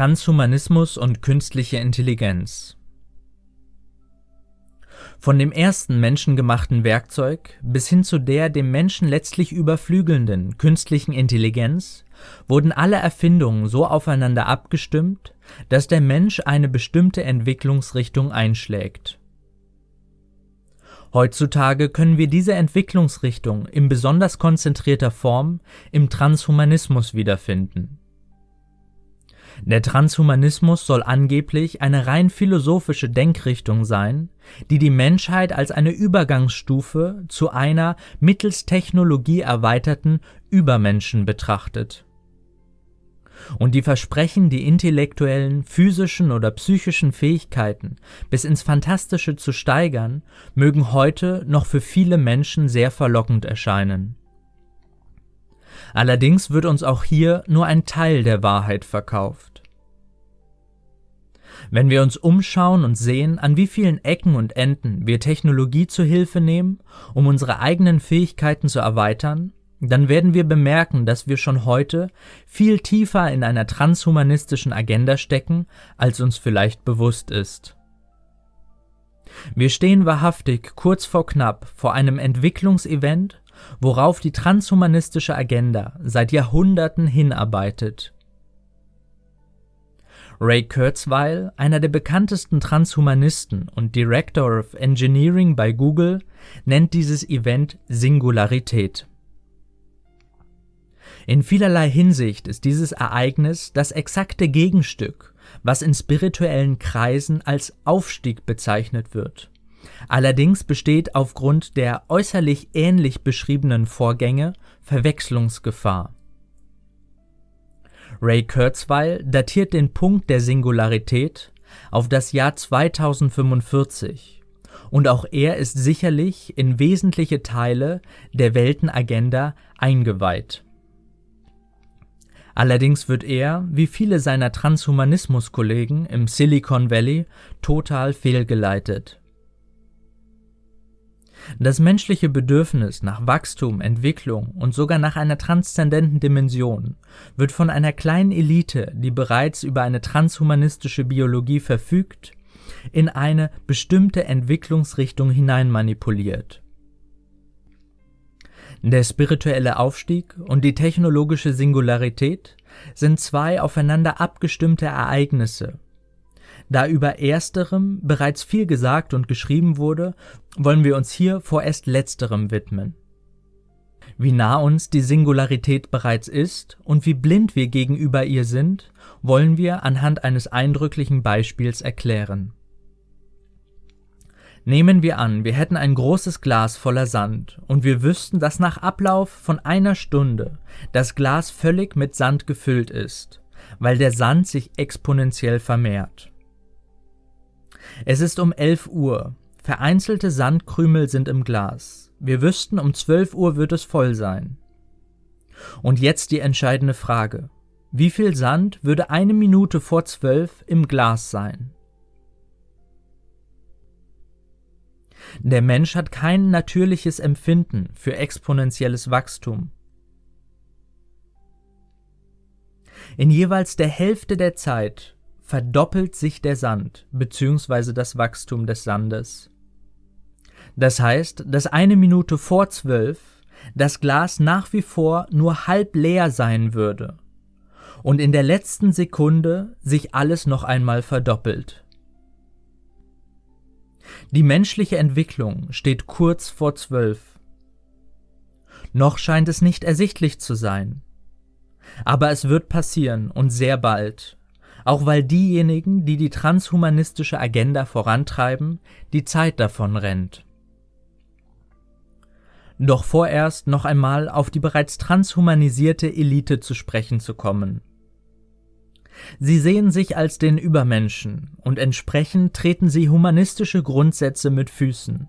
Transhumanismus und künstliche Intelligenz Von dem ersten menschengemachten Werkzeug bis hin zu der dem Menschen letztlich überflügelnden künstlichen Intelligenz wurden alle Erfindungen so aufeinander abgestimmt, dass der Mensch eine bestimmte Entwicklungsrichtung einschlägt. Heutzutage können wir diese Entwicklungsrichtung in besonders konzentrierter Form im Transhumanismus wiederfinden der Transhumanismus soll angeblich eine rein philosophische Denkrichtung sein, die die Menschheit als eine Übergangsstufe zu einer mittels Technologie erweiterten Übermenschen betrachtet. Und die Versprechen, die intellektuellen, physischen oder psychischen Fähigkeiten bis ins Fantastische zu steigern, mögen heute noch für viele Menschen sehr verlockend erscheinen. Allerdings wird uns auch hier nur ein Teil der Wahrheit verkauft. Wenn wir uns umschauen und sehen, an wie vielen Ecken und Enden wir Technologie zu Hilfe nehmen, um unsere eigenen Fähigkeiten zu erweitern, dann werden wir bemerken, dass wir schon heute viel tiefer in einer transhumanistischen Agenda stecken, als uns vielleicht bewusst ist. Wir stehen wahrhaftig kurz vor knapp vor einem Entwicklungsevent, worauf die transhumanistische Agenda seit Jahrhunderten hinarbeitet. Ray Kurzweil, einer der bekanntesten Transhumanisten und Director of Engineering bei Google, nennt dieses Event Singularität. In vielerlei Hinsicht ist dieses Ereignis das exakte Gegenstück, was in spirituellen Kreisen als Aufstieg bezeichnet wird. Allerdings besteht aufgrund der äußerlich ähnlich beschriebenen Vorgänge Verwechslungsgefahr. Ray Kurzweil datiert den Punkt der Singularität auf das Jahr 2045 und auch er ist sicherlich in wesentliche Teile der Weltenagenda eingeweiht. Allerdings wird er, wie viele seiner Transhumanismus-Kollegen im Silicon Valley, total fehlgeleitet. Das menschliche Bedürfnis nach Wachstum, Entwicklung und sogar nach einer transzendenten Dimension wird von einer kleinen Elite, die bereits über eine transhumanistische Biologie verfügt, in eine bestimmte Entwicklungsrichtung hineinmanipuliert. Der spirituelle Aufstieg und die technologische Singularität sind zwei aufeinander abgestimmte Ereignisse, da über ersterem bereits viel gesagt und geschrieben wurde, wollen wir uns hier vorerst letzterem widmen. Wie nah uns die Singularität bereits ist und wie blind wir gegenüber ihr sind, wollen wir anhand eines eindrücklichen Beispiels erklären. Nehmen wir an, wir hätten ein großes Glas voller Sand und wir wüssten, dass nach Ablauf von einer Stunde das Glas völlig mit Sand gefüllt ist, weil der Sand sich exponentiell vermehrt. Es ist um 11 Uhr. Vereinzelte Sandkrümel sind im Glas. Wir wüssten, um 12 Uhr wird es voll sein. Und jetzt die entscheidende Frage. Wie viel Sand würde eine Minute vor zwölf im Glas sein? Der Mensch hat kein natürliches Empfinden für exponentielles Wachstum. In jeweils der Hälfte der Zeit verdoppelt sich der Sand bzw. das Wachstum des Sandes. Das heißt, dass eine Minute vor zwölf das Glas nach wie vor nur halb leer sein würde und in der letzten Sekunde sich alles noch einmal verdoppelt. Die menschliche Entwicklung steht kurz vor zwölf. Noch scheint es nicht ersichtlich zu sein. Aber es wird passieren und sehr bald, auch weil diejenigen, die die transhumanistische Agenda vorantreiben, die Zeit davon rennt. Doch vorerst noch einmal auf die bereits transhumanisierte Elite zu sprechen zu kommen. Sie sehen sich als den Übermenschen und entsprechend treten sie humanistische Grundsätze mit Füßen.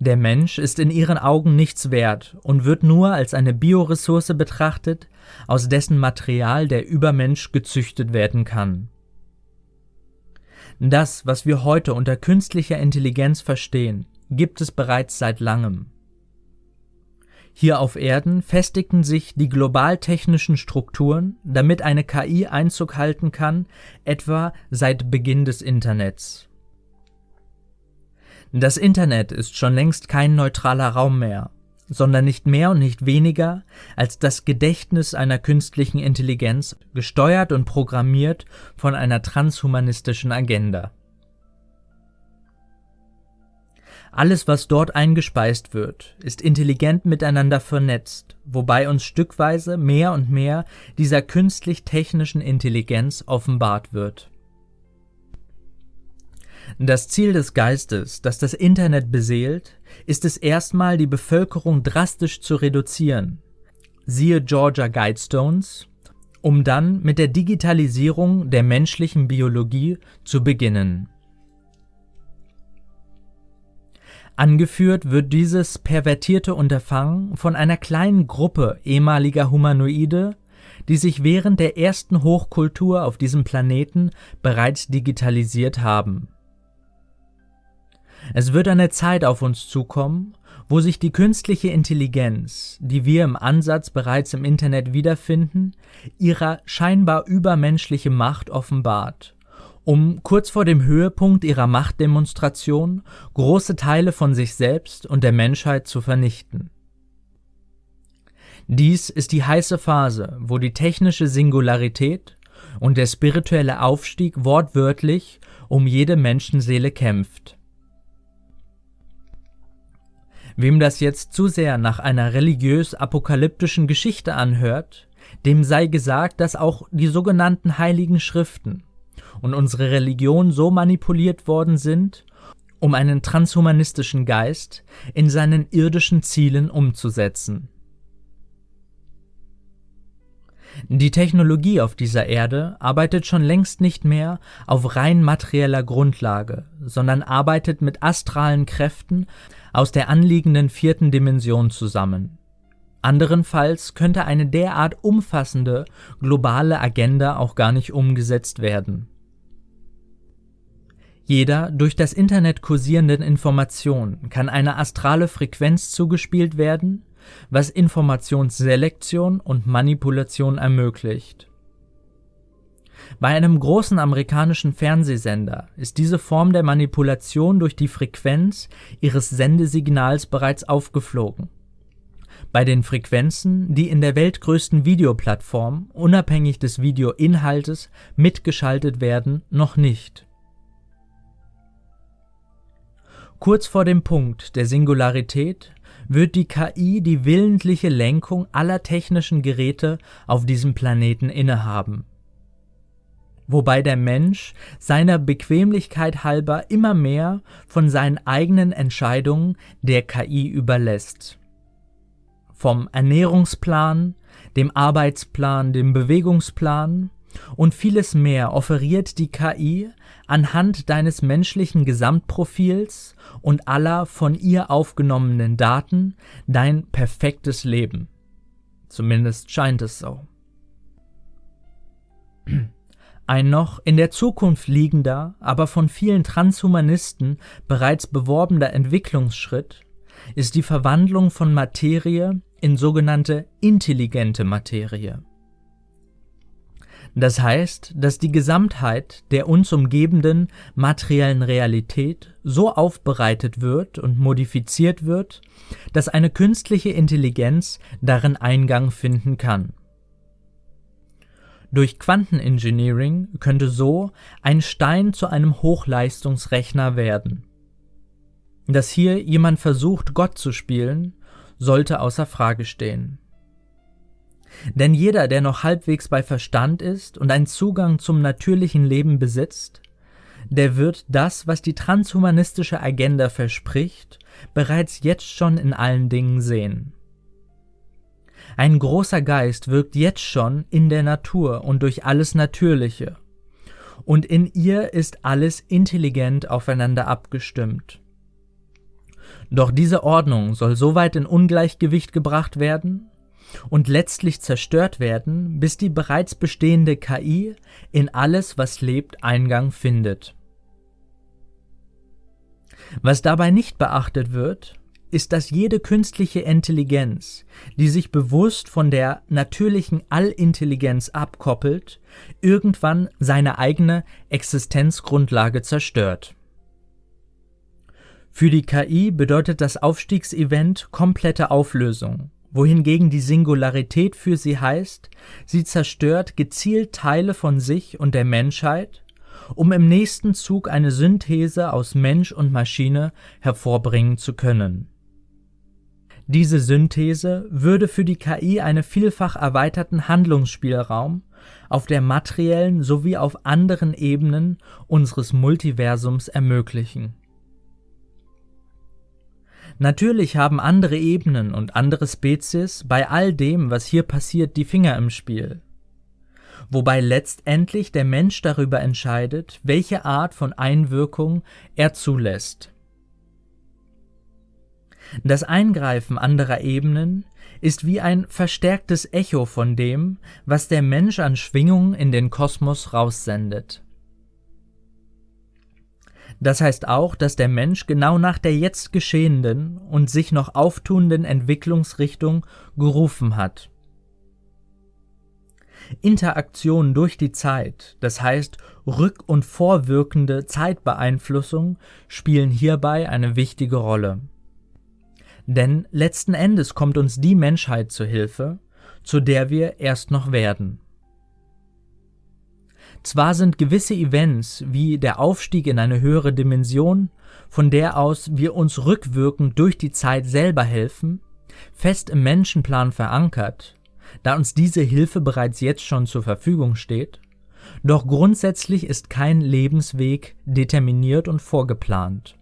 Der Mensch ist in ihren Augen nichts wert und wird nur als eine Bioressource betrachtet, aus dessen Material der Übermensch gezüchtet werden kann. Das, was wir heute unter künstlicher Intelligenz verstehen, gibt es bereits seit langem. Hier auf Erden festigten sich die global-technischen Strukturen, damit eine KI Einzug halten kann, etwa seit Beginn des Internets. Das Internet ist schon längst kein neutraler Raum mehr, sondern nicht mehr und nicht weniger als das Gedächtnis einer künstlichen Intelligenz, gesteuert und programmiert von einer transhumanistischen Agenda. Alles, was dort eingespeist wird, ist intelligent miteinander vernetzt, wobei uns stückweise mehr und mehr dieser künstlich-technischen Intelligenz offenbart wird. Das Ziel des Geistes, das das Internet beseelt, ist es erstmal, die Bevölkerung drastisch zu reduzieren. Siehe Georgia Guidestones, um dann mit der Digitalisierung der menschlichen Biologie zu beginnen. Angeführt wird dieses pervertierte Unterfangen von einer kleinen Gruppe ehemaliger Humanoide, die sich während der ersten Hochkultur auf diesem Planeten bereits digitalisiert haben. Es wird eine Zeit auf uns zukommen, wo sich die künstliche Intelligenz, die wir im Ansatz bereits im Internet wiederfinden, ihrer scheinbar übermenschliche Macht offenbart um kurz vor dem Höhepunkt ihrer Machtdemonstration große Teile von sich selbst und der Menschheit zu vernichten. Dies ist die heiße Phase, wo die technische Singularität und der spirituelle Aufstieg wortwörtlich um jede Menschenseele kämpft. Wem das jetzt zu sehr nach einer religiös-apokalyptischen Geschichte anhört, dem sei gesagt, dass auch die sogenannten heiligen Schriften und unsere Religion so manipuliert worden sind, um einen transhumanistischen Geist in seinen irdischen Zielen umzusetzen. Die Technologie auf dieser Erde arbeitet schon längst nicht mehr auf rein materieller Grundlage, sondern arbeitet mit astralen Kräften aus der anliegenden vierten Dimension zusammen. Anderenfalls könnte eine derart umfassende globale Agenda auch gar nicht umgesetzt werden. Jeder durch das Internet kursierenden Information kann eine astrale Frequenz zugespielt werden, was Informationsselektion und Manipulation ermöglicht. Bei einem großen amerikanischen Fernsehsender ist diese Form der Manipulation durch die Frequenz ihres Sendesignals bereits aufgeflogen. Bei den Frequenzen, die in der weltgrößten Videoplattform unabhängig des Videoinhaltes mitgeschaltet werden, noch nicht Kurz vor dem Punkt der Singularität wird die KI die willentliche Lenkung aller technischen Geräte auf diesem Planeten innehaben. Wobei der Mensch seiner Bequemlichkeit halber immer mehr von seinen eigenen Entscheidungen der KI überlässt. Vom Ernährungsplan, dem Arbeitsplan, dem Bewegungsplan und vieles mehr offeriert die KI anhand deines menschlichen Gesamtprofils und aller von ihr aufgenommenen Daten dein perfektes Leben. Zumindest scheint es so. Ein noch in der Zukunft liegender, aber von vielen Transhumanisten bereits beworbener Entwicklungsschritt ist die Verwandlung von Materie in sogenannte intelligente Materie. Das heißt, dass die Gesamtheit der uns umgebenden materiellen Realität so aufbereitet wird und modifiziert wird, dass eine künstliche Intelligenz darin Eingang finden kann. Durch Quantenengineering könnte so ein Stein zu einem Hochleistungsrechner werden. Dass hier jemand versucht, Gott zu spielen, sollte außer Frage stehen. Denn jeder, der noch halbwegs bei Verstand ist und einen Zugang zum natürlichen Leben besitzt, der wird das, was die transhumanistische Agenda verspricht, bereits jetzt schon in allen Dingen sehen. Ein großer Geist wirkt jetzt schon in der Natur und durch alles Natürliche, und in ihr ist alles intelligent aufeinander abgestimmt. Doch diese Ordnung soll so weit in Ungleichgewicht gebracht werden, und letztlich zerstört werden, bis die bereits bestehende KI in alles, was lebt, Eingang findet. Was dabei nicht beachtet wird, ist, dass jede künstliche Intelligenz, die sich bewusst von der natürlichen Allintelligenz abkoppelt, irgendwann seine eigene Existenzgrundlage zerstört. Für die KI bedeutet das Aufstiegsevent komplette Auflösung, wohingegen die Singularität für sie heißt, sie zerstört gezielt Teile von sich und der Menschheit um im nächsten Zug eine Synthese aus Mensch und Maschine hervorbringen zu können. Diese Synthese würde für die KI einen vielfach erweiterten Handlungsspielraum auf der materiellen sowie auf anderen Ebenen unseres Multiversums ermöglichen. Natürlich haben andere Ebenen und andere Spezies bei all dem, was hier passiert, die Finger im Spiel wobei letztendlich der Mensch darüber entscheidet, welche Art von Einwirkung er zulässt. Das Eingreifen anderer Ebenen ist wie ein verstärktes Echo von dem, was der Mensch an Schwingungen in den Kosmos raussendet. Das heißt auch, dass der Mensch genau nach der jetzt geschehenden und sich noch auftuenden Entwicklungsrichtung gerufen hat. Interaktion durch die Zeit, das heißt rück- und vorwirkende Zeitbeeinflussung, spielen hierbei eine wichtige Rolle. Denn letzten Endes kommt uns die Menschheit zu Hilfe, zu der wir erst noch werden. Zwar sind gewisse Events wie der Aufstieg in eine höhere Dimension, von der aus wir uns rückwirkend durch die Zeit selber helfen, fest im Menschenplan verankert, da uns diese Hilfe bereits jetzt schon zur Verfügung steht, doch grundsätzlich ist kein Lebensweg determiniert und vorgeplant.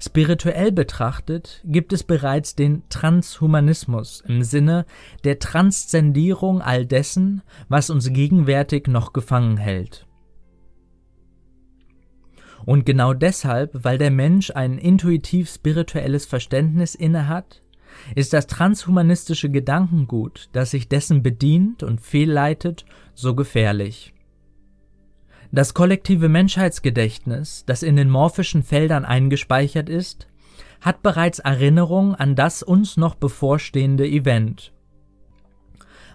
Spirituell betrachtet gibt es bereits den Transhumanismus im Sinne der Transzendierung all dessen, was uns gegenwärtig noch gefangen hält. Und genau deshalb, weil der Mensch ein intuitiv spirituelles Verständnis innehat, ist das transhumanistische Gedankengut, das sich dessen bedient und fehlleitet, so gefährlich. Das kollektive Menschheitsgedächtnis, das in den morphischen Feldern eingespeichert ist, hat bereits Erinnerung an das uns noch bevorstehende Event.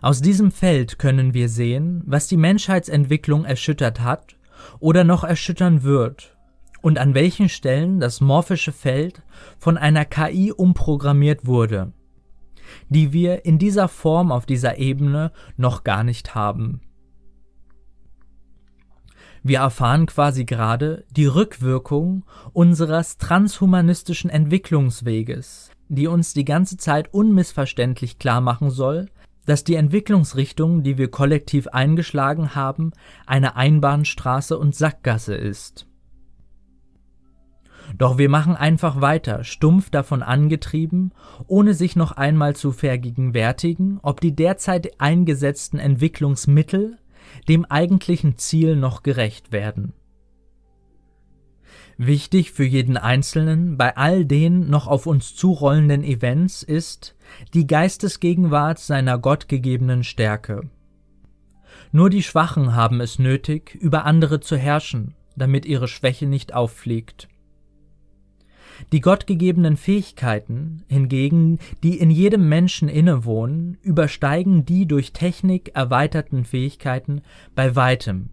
Aus diesem Feld können wir sehen, was die Menschheitsentwicklung erschüttert hat oder noch erschüttern wird und an welchen Stellen das morphische Feld von einer KI umprogrammiert wurde, die wir in dieser Form auf dieser Ebene noch gar nicht haben. Wir erfahren quasi gerade die Rückwirkung unseres transhumanistischen Entwicklungsweges, die uns die ganze Zeit unmissverständlich klar machen soll, dass die Entwicklungsrichtung, die wir kollektiv eingeschlagen haben, eine Einbahnstraße und Sackgasse ist. Doch wir machen einfach weiter, stumpf davon angetrieben, ohne sich noch einmal zu vergegenwärtigen, ob die derzeit eingesetzten Entwicklungsmittel dem eigentlichen Ziel noch gerecht werden. Wichtig für jeden Einzelnen bei all den noch auf uns zurollenden Events ist die Geistesgegenwart seiner gottgegebenen Stärke. Nur die Schwachen haben es nötig, über andere zu herrschen, damit ihre Schwäche nicht auffliegt. Die gottgegebenen Fähigkeiten hingegen, die in jedem Menschen innewohnen, übersteigen die durch Technik erweiterten Fähigkeiten bei weitem,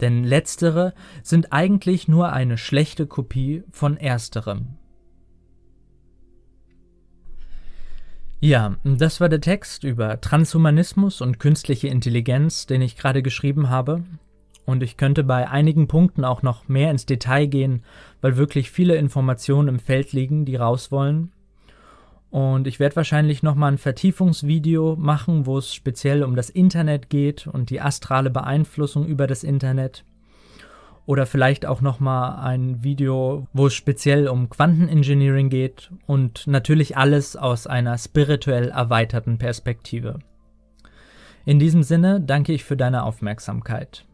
denn letztere sind eigentlich nur eine schlechte Kopie von ersterem. Ja, das war der Text über Transhumanismus und künstliche Intelligenz, den ich gerade geschrieben habe. Und ich könnte bei einigen Punkten auch noch mehr ins Detail gehen, weil wirklich viele Informationen im Feld liegen, die raus wollen. Und ich werde wahrscheinlich nochmal ein Vertiefungsvideo machen, wo es speziell um das Internet geht und die astrale Beeinflussung über das Internet. Oder vielleicht auch nochmal ein Video, wo es speziell um Quantenengineering geht und natürlich alles aus einer spirituell erweiterten Perspektive. In diesem Sinne danke ich für deine Aufmerksamkeit.